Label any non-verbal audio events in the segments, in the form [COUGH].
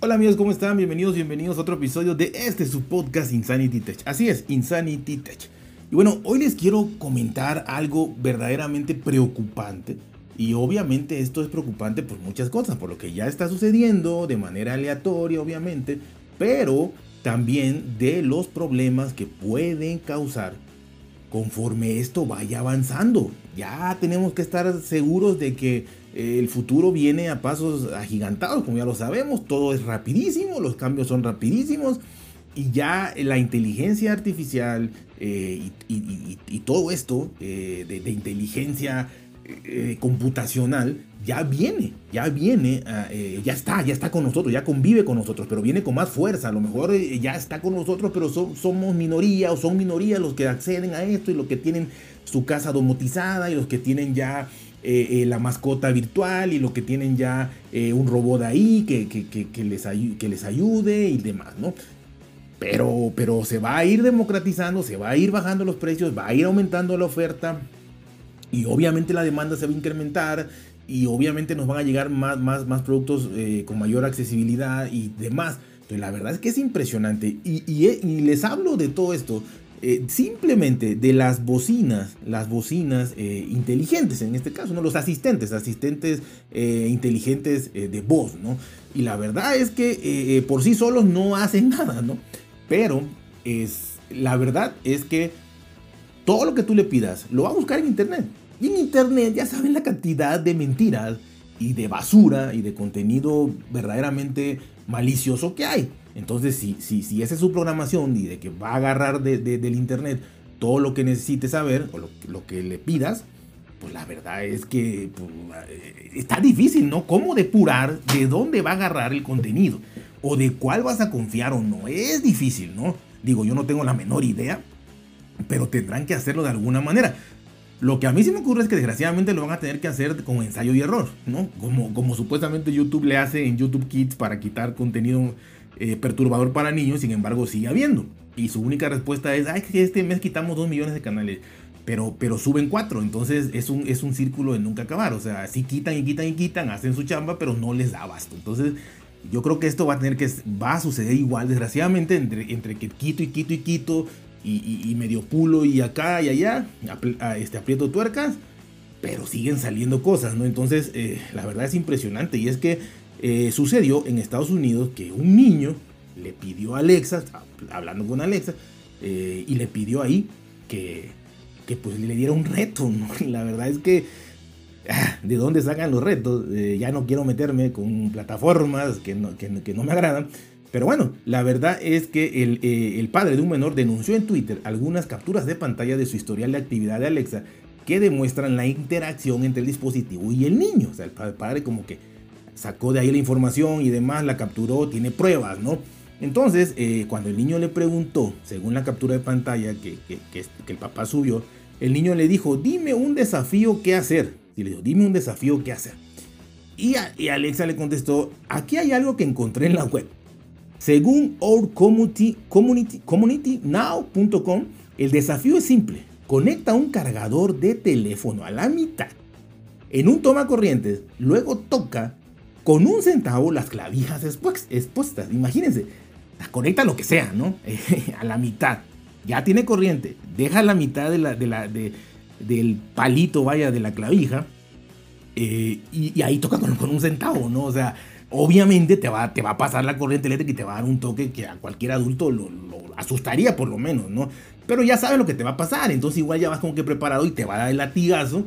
Hola amigos, ¿cómo están? Bienvenidos, bienvenidos a otro episodio de este su podcast Insanity Tech. Así es, Insanity Tech. Y bueno, hoy les quiero comentar algo verdaderamente preocupante. Y obviamente esto es preocupante por muchas cosas, por lo que ya está sucediendo de manera aleatoria, obviamente, pero también de los problemas que pueden causar conforme esto vaya avanzando. Ya tenemos que estar seguros de que el futuro viene a pasos agigantados, como ya lo sabemos, todo es rapidísimo, los cambios son rapidísimos y ya la inteligencia artificial eh, y, todo esto eh, de, inteligencia eh, computacional ya viene, ya viene, ya está, ya está con nosotros, ya convive con nosotros, pero viene con más fuerza. A lo mejor ya está con nosotros, pero somos minoría o son minoría los que acceden a esto y los que tienen su casa domotizada y los que tienen ya eh, eh, la mascota virtual y lo que tienen ya eh, un robot ahí que, que, les que les ayude y demás, ¿no? Pero, pero se va a ir democratizando, se va a ir bajando los precios, va a ir aumentando la oferta y obviamente la demanda se va a incrementar y obviamente nos van a llegar más, más, más productos con mayor accesibilidad y demás. Pero la verdad es que es impresionante y, y les hablo de todo esto eh, simplemente de las bocinas, las bocinas eh, inteligentes, en este caso, ¿no? los asistentes, asistentes eh, inteligentes de voz, ¿no? Y la verdad es que por sí solos no hacen [LAUGHS] nada, ¿no? Pero es, la verdad es que todo lo que tú le pidas lo va a buscar en internet. Y en internet ya saben la cantidad de mentiras y de basura y de contenido verdaderamente malicioso que hay. Entonces, si, si, si esa es su programación y de que va a agarrar del internet todo lo que necesites saber o lo, que le pidas, pues la verdad es que pues, eh, está difícil, ¿no? ¿Cómo depurar de dónde va a agarrar el contenido? O de cuál vas a confiar o no. Es difícil, ¿no? Digo, yo no tengo la menor idea, pero tendrán que hacerlo de alguna manera. Lo que a mí sí me ocurre es que desgraciadamente lo van a tener que hacer con ensayo y error, ¿no? Como, como supuestamente YouTube le hace en YouTube Kids para quitar contenido eh, perturbador para niños, sin embargo sigue habiendo. Y su única respuesta es, ay, que este mes quitamos 2 millones de canales, pero, pero suben 4, entonces es un, es un círculo de nunca acabar. O sea, sí quitan y quitan y quitan, hacen su chamba, pero no les da abasto. Entonces, yo creo que esto va a tener que, va a suceder igual, desgraciadamente, entre, entre que quito y quito y quito, y, medio pulo y acá y allá, este, aprieto tuercas, pero siguen saliendo cosas, ¿no? Entonces, eh, la verdad es impresionante y es que eh, sucedió en Estados Unidos que un niño le pidió a Alexa, hablando con Alexa, eh, y le pidió ahí que, que pues le diera un reto, [LAUGHS] la verdad es que, ah, ¿de dónde sacan los retos? ya no quiero meterme con plataformas que no, que, no me agradan, pero bueno, la verdad es que eh, el, padre de un menor denunció en Twitter algunas capturas de pantalla de su historial de actividad de Alexa que demuestran la interacción entre el dispositivo y el niño. O sea, el padre como que sacó de ahí la información y demás, la capturó, tiene pruebas, ¿no? Entonces, eh, cuando el niño le preguntó, según la captura de pantalla que, el papá subió, el niño le dijo, dime un desafío que hacer. Y le dijo, dime un desafío que hacer. Y, y Alexa le contestó, aquí hay algo que encontré en la web. Según OurCommunityNow.com, el desafío es simple. Conecta un cargador de teléfono a la mitad en un toma corrientes, luego toca con un centavo las clavijas expuestas. Imagínense, conecta lo que sea, ¿no? [LAUGHS] a la mitad. Ya tiene corriente, deja la mitad del palito, vaya, de la clavija, eh, y, ahí toca con, con un centavo, ¿no? O sea, obviamente te va, te va a pasar la corriente eléctrica y te va a dar un toque que a cualquier adulto lo, asustaría por lo menos, ¿no? Pero ya sabes lo que te va a pasar, entonces igual ya vas como que preparado y te va a dar el latigazo.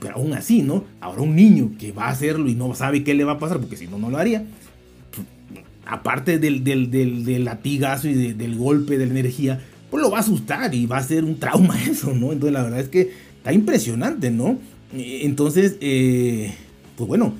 Pero aún así, ¿no? Ahora un niño que va a hacerlo y no sabe qué le va a pasar, porque si no, no lo haría. Aparte del, del, latigazo y del golpe de la energía, pues lo va a asustar y va a ser un trauma [LAUGHS] eso, ¿no? Entonces la verdad es que está impresionante, ¿no? Entonces, eh, pues bueno,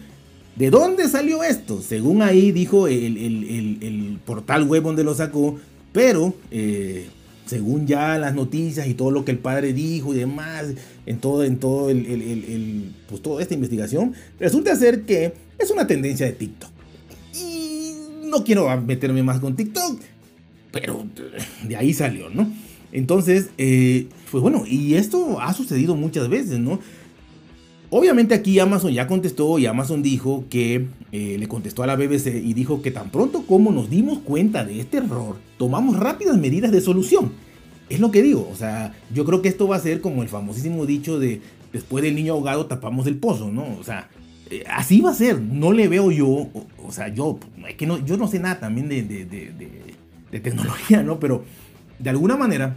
¿De dónde salió esto? Según ahí dijo el, portal web donde lo sacó, pero eh, según ya las noticias y todo lo que el padre dijo y demás, en todo, en todo el, pues toda esta investigación, resulta ser que es una tendencia de TikTok. Y no quiero meterme más con TikTok, pero de ahí salió, ¿no? Entonces, eh, pues bueno, y esto ha sucedido muchas veces, ¿no? Obviamente aquí Amazon ya contestó y Amazon dijo que eh, le contestó a la BBC y dijo que tan pronto como nos dimos cuenta de este error, tomamos rápidas medidas de solución. Es lo que digo, o sea, yo creo que esto va a ser como el famosísimo dicho de después del niño ahogado tapamos el pozo, ¿no? O sea, eh, así va a ser, no le veo yo, o, sea, yo, es que no, yo no sé nada también de, de, de, de tecnología, ¿no? Pero de alguna manera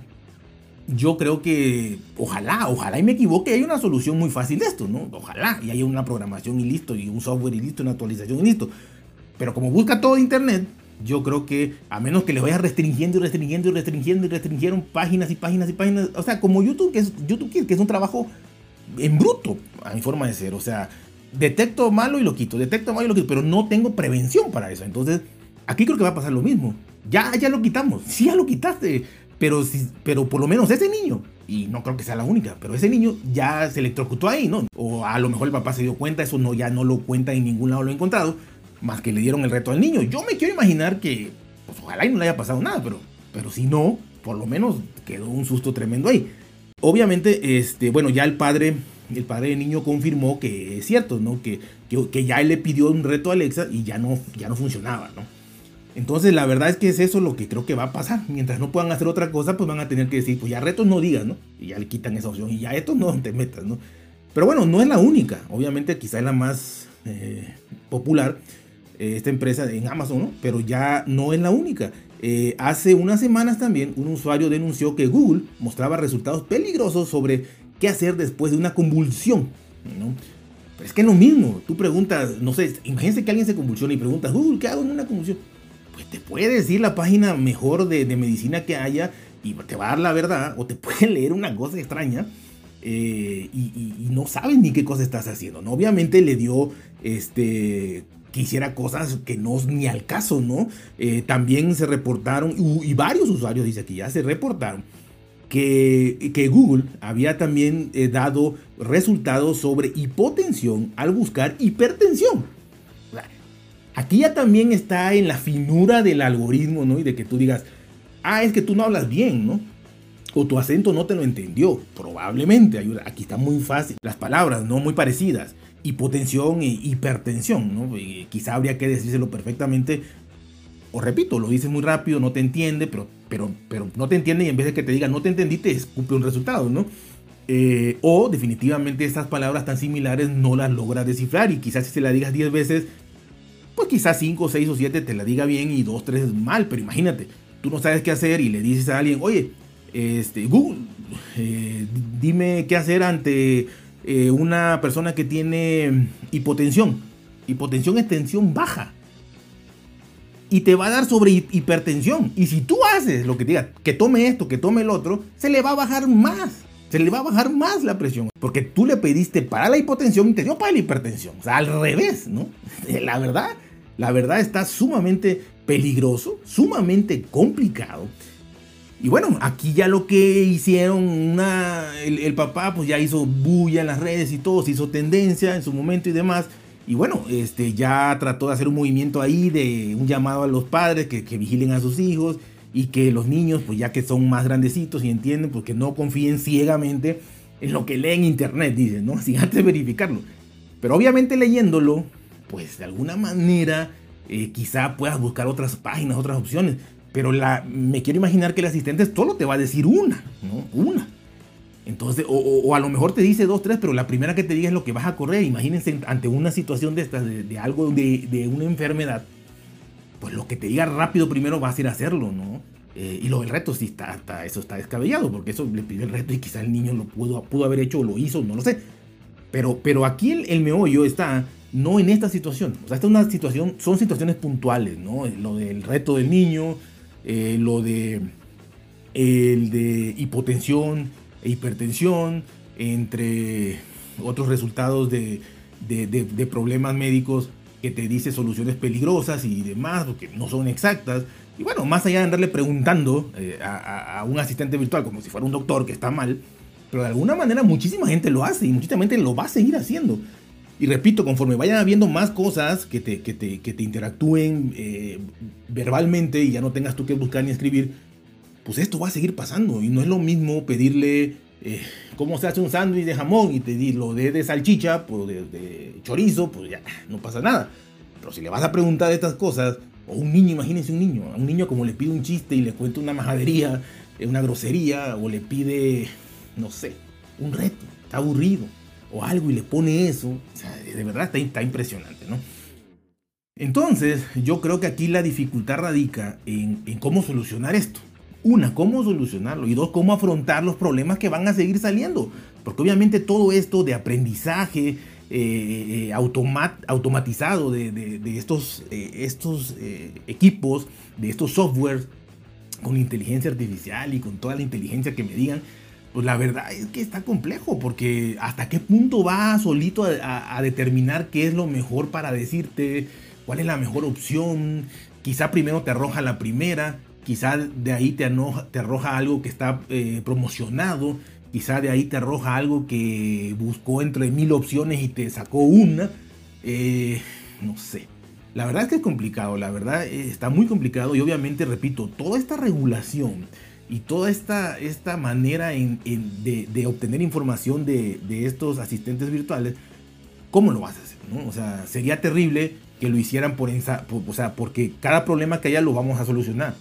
yo creo que ojalá, ojalá y me equivoque, hay una solución muy fácil de esto, ¿no? Ojalá y haya una programación y listo, y un software y listo, una actualización y listo. Pero como busca todo internet, yo creo que a menos que le vaya restringiendo y restringiendo y restringiendo y restringieron páginas y páginas y páginas, o sea, como YouTube, que es YouTube que es un trabajo en bruto, a mi forma de ser, o sea, detecto malo y lo quito, detecto malo y lo quito, pero no tengo prevención para eso. Entonces, aquí creo que va a pasar lo mismo. Ya, ya lo quitamos, sí, ya lo quitaste pero, pero por lo menos ese niño, y no creo que sea la única, pero ese niño ya se electrocutó ahí, ¿no? O a lo mejor el papá se dio cuenta, eso no, ya no lo cuenta en ningún lado lo he encontrado, más que le dieron el reto al niño. Yo me quiero imaginar que, pues ojalá y no le haya pasado nada, pero, pero si no, por lo menos quedó un susto tremendo ahí. Obviamente, este, bueno, ya el padre, el padre del niño confirmó que es cierto, ¿no? Que, que, que ya él le pidió un reto a Alexa y ya no, ya no funcionaba, ¿no? Entonces la verdad es que es eso lo que creo que va a pasar. Mientras no puedan hacer otra cosa, pues van a tener que decir, pues ya retos no digas, ¿no? Y ya le quitan esa opción y ya esto no te metas, ¿no? Pero bueno, no es la única. Obviamente quizá es la más eh, popular, eh, esta empresa en Amazon, ¿no? Pero ya no es la única. Eh, hace unas semanas también un usuario denunció que Google mostraba resultados peligrosos sobre qué hacer después de una convulsión, ¿no? Pero es que es lo mismo. Tú preguntas, no sé, imagínense que alguien se convulsiona y preguntas, Google, ¿qué hago en una convulsión? Pues te puede decir la página mejor de, medicina que haya y te va a dar la verdad o te [LAUGHS] puede leer una cosa extraña eh, y, no sabes ni qué cosa estás haciendo. ¿no? Obviamente le dio este que hiciera cosas que no ni al caso, ¿no? Eh, también se reportaron, y varios usuarios dice que ya se reportaron, que, que Google había también eh, dado resultados sobre hipotensión al buscar hipertensión. Aquí ya también está en la finura del algoritmo, ¿no? Y de que tú digas, ah, es que tú no hablas bien, ¿no? O tu acento no te lo entendió. Probablemente. Aquí está muy fácil. Las palabras, ¿no? Muy parecidas. Hipotensión e hipertensión, ¿no? quizá habría que decírselo perfectamente. O repito, lo dices muy rápido, no te entiende, pero, pero, pero no te entiende y en vez de que te diga no te entendí, te escupe un resultado, ¿no? Eh, o definitivamente estas palabras tan similares no las logra descifrar y quizás si se la digas 10 veces pues quizás 5, 6 o 7 te la diga bien y 2, 3 mal, pero imagínate, tú no sabes qué hacer y le dices a alguien, oye, este, Google, eh, dime qué hacer ante eh, una persona que tiene hipotensión. Hipotensión es tensión baja. Y te va a dar sobre hipertensión. Y si tú haces lo que diga, que tome esto, que tome el otro, se le va a bajar más. Se le va a bajar más la presión. Porque tú le pediste para la hipotensión y te dio para la hipertensión. O sea, al revés, ¿no? La verdad, la verdad está sumamente peligroso, sumamente complicado. Y bueno, aquí ya lo que hicieron, una, el, papá pues ya hizo bulla en las redes y todo, se hizo tendencia en su momento y demás. Y bueno, este, ya trató de hacer un movimiento ahí de un llamado a los padres que, que vigilen a sus hijos y que los niños, pues ya que son más grandecitos y entienden, pues que no confíen ciegamente en lo que leen en internet, dicen, ¿no? [LAUGHS] Sin antes verificarlo. Pero obviamente leyéndolo, pues de alguna manera eh, quizá puedas buscar otras páginas, otras opciones. Pero la, me quiero imaginar que el asistente solo te va a decir una, ¿no? Una. Entonces, o, a lo mejor te dice dos, tres, pero la primera que te diga es lo que vas a correr. Imagínense ante una situación de estas, de, algo, de, de, una enfermedad, pues lo que te diga rápido primero vas a ir a hacerlo, ¿no? Eh, y lo del reto sí está, eso está descabellado, porque eso le pidió el reto y quizá el niño lo pudo, pudo haber hecho o lo hizo, no lo sé. Pero, pero aquí el, el meollo está no en esta situación. O sea, esta es una situación, son situaciones puntuales, ¿no? Lo del reto del niño, eh, lo de el de hipotensión e hipertensión, entre otros resultados de, de, problemas médicos que te dice soluciones peligrosas y demás, que no son exactas. Y bueno, más allá de andarle preguntando eh, a, un asistente virtual como si fuera un doctor que está mal, pero de alguna manera muchísima gente lo hace y muchísima gente lo va a seguir haciendo. Y repito, conforme vayan habiendo más cosas que te, que te, que te interactúen eh, verbalmente y ya no tengas tú que buscar ni escribir, pues esto va a seguir pasando. Y no es lo mismo pedirle eh, cómo se hace un sándwich de jamón y te di lo de, de salchicha, pues de, de, chorizo, pues ya no pasa nada. Pero si le vas a preguntar estas cosas, o un niño, imagínense un niño, a un niño como le pide un chiste y le cuenta una majadería, eh, una grosería, o le pide, no sé, un reto, está aburrido, o algo y le pone eso, o sea, de verdad está, está impresionante, ¿no? Entonces, yo creo que aquí la dificultad radica en, en, cómo solucionar esto. Una, cómo solucionarlo. Y dos, cómo afrontar los problemas que van a seguir saliendo. Porque obviamente todo esto de aprendizaje eh, eh, automat, automatizado de, de, estos, eh, estos equipos, de estos softwares con inteligencia artificial y con toda la inteligencia que me digan, pues la verdad es que está complejo, porque hasta qué punto va solito a, a determinar qué es lo mejor para decirte cuál es la mejor opción. Quizá primero te arroja la primera, quizá de ahí te, arroja, te arroja algo que está eh, promocionado, quizá de ahí te arroja algo que buscó entre mil opciones y te sacó una. Eh, no sé. La verdad es que es complicado, la verdad eh, está muy complicado y obviamente, repito, toda esta regulación y toda esta, esta manera en, en de, de, obtener información de, de, estos asistentes virtuales, ¿cómo lo vas a hacer? No? O sea, sería terrible que lo hicieran por, por, o sea, porque cada problema que haya lo vamos a solucionar.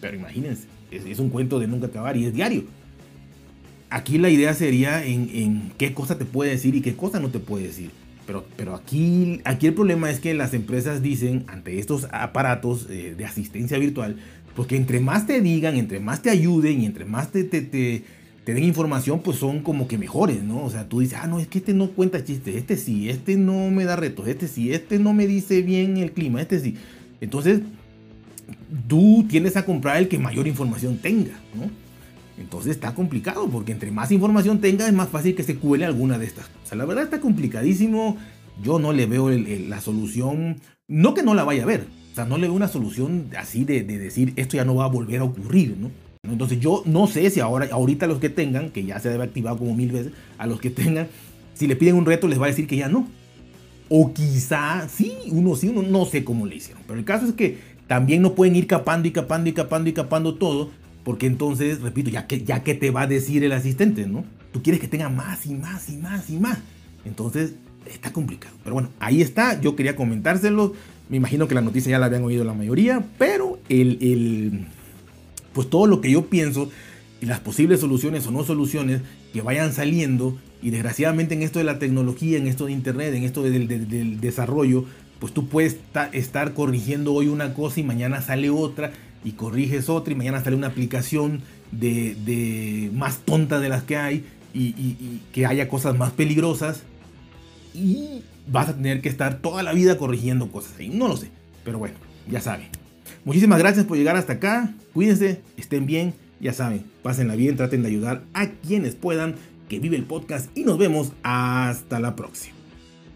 Pero imagínense, es, es un cuento de nunca acabar y es diario. Aquí la idea sería en, en, qué cosa te puede decir y qué cosa no te puede decir. Pero, pero aquí, aquí el problema es que las empresas dicen ante estos aparatos eh, de asistencia virtual, pues que entre más te digan, entre más te ayuden y entre más te, te, te, te den información, pues son como que mejores, ¿no? O sea, tú dices, ah, no, es que este no cuenta chistes, este sí, este no me da retos, este sí, este no me dice bien el clima, este sí. Entonces, tú tienes a comprar el que mayor información tenga, ¿no? Entonces está complicado, porque entre más información tenga, es más fácil que se cuele alguna de estas. Sea, la verdad está complicadísimo. Yo no le veo el, el, la solución, no que no la vaya a ver, o sea, no le veo una solución así de, de, decir esto ya no va a volver a ocurrir, ¿no? Entonces yo no sé si ahora, ahorita los que tengan, que ya se debe activar como mil veces, a los que tengan, si le piden un reto les va a decir que ya no. O quizá sí, uno sí, uno no sé cómo le hicieron. Pero el caso es que también no pueden ir capando y capando y capando y capando todo, porque entonces, repito, ya que, ya que te va a decir el asistente, ¿no? Tú quieres que tenga más y más y más y más. Entonces, está complicado. Pero bueno, ahí está. Yo quería comentárselo. Me imagino que la noticia ya la habían oído la mayoría, pero el, el, pues todo lo que yo pienso y las posibles soluciones o no soluciones que vayan saliendo, y desgraciadamente en esto de la tecnología, en esto de Internet, en esto del, del, del desarrollo, pues tú puedes estar corrigiendo hoy una cosa y mañana sale otra y corriges otra y mañana sale una aplicación de, más tonta de las que hay y, y, y, que haya cosas más peligrosas y vas a tener que estar toda la vida corrigiendo cosas ahí. No lo sé, pero bueno, ya saben. Muchísimas gracias por llegar hasta acá. Cuídense, estén bien, ya saben, pásenla bien, traten de ayudar a quienes puedan, que vive el podcast y nos vemos hasta la próxima.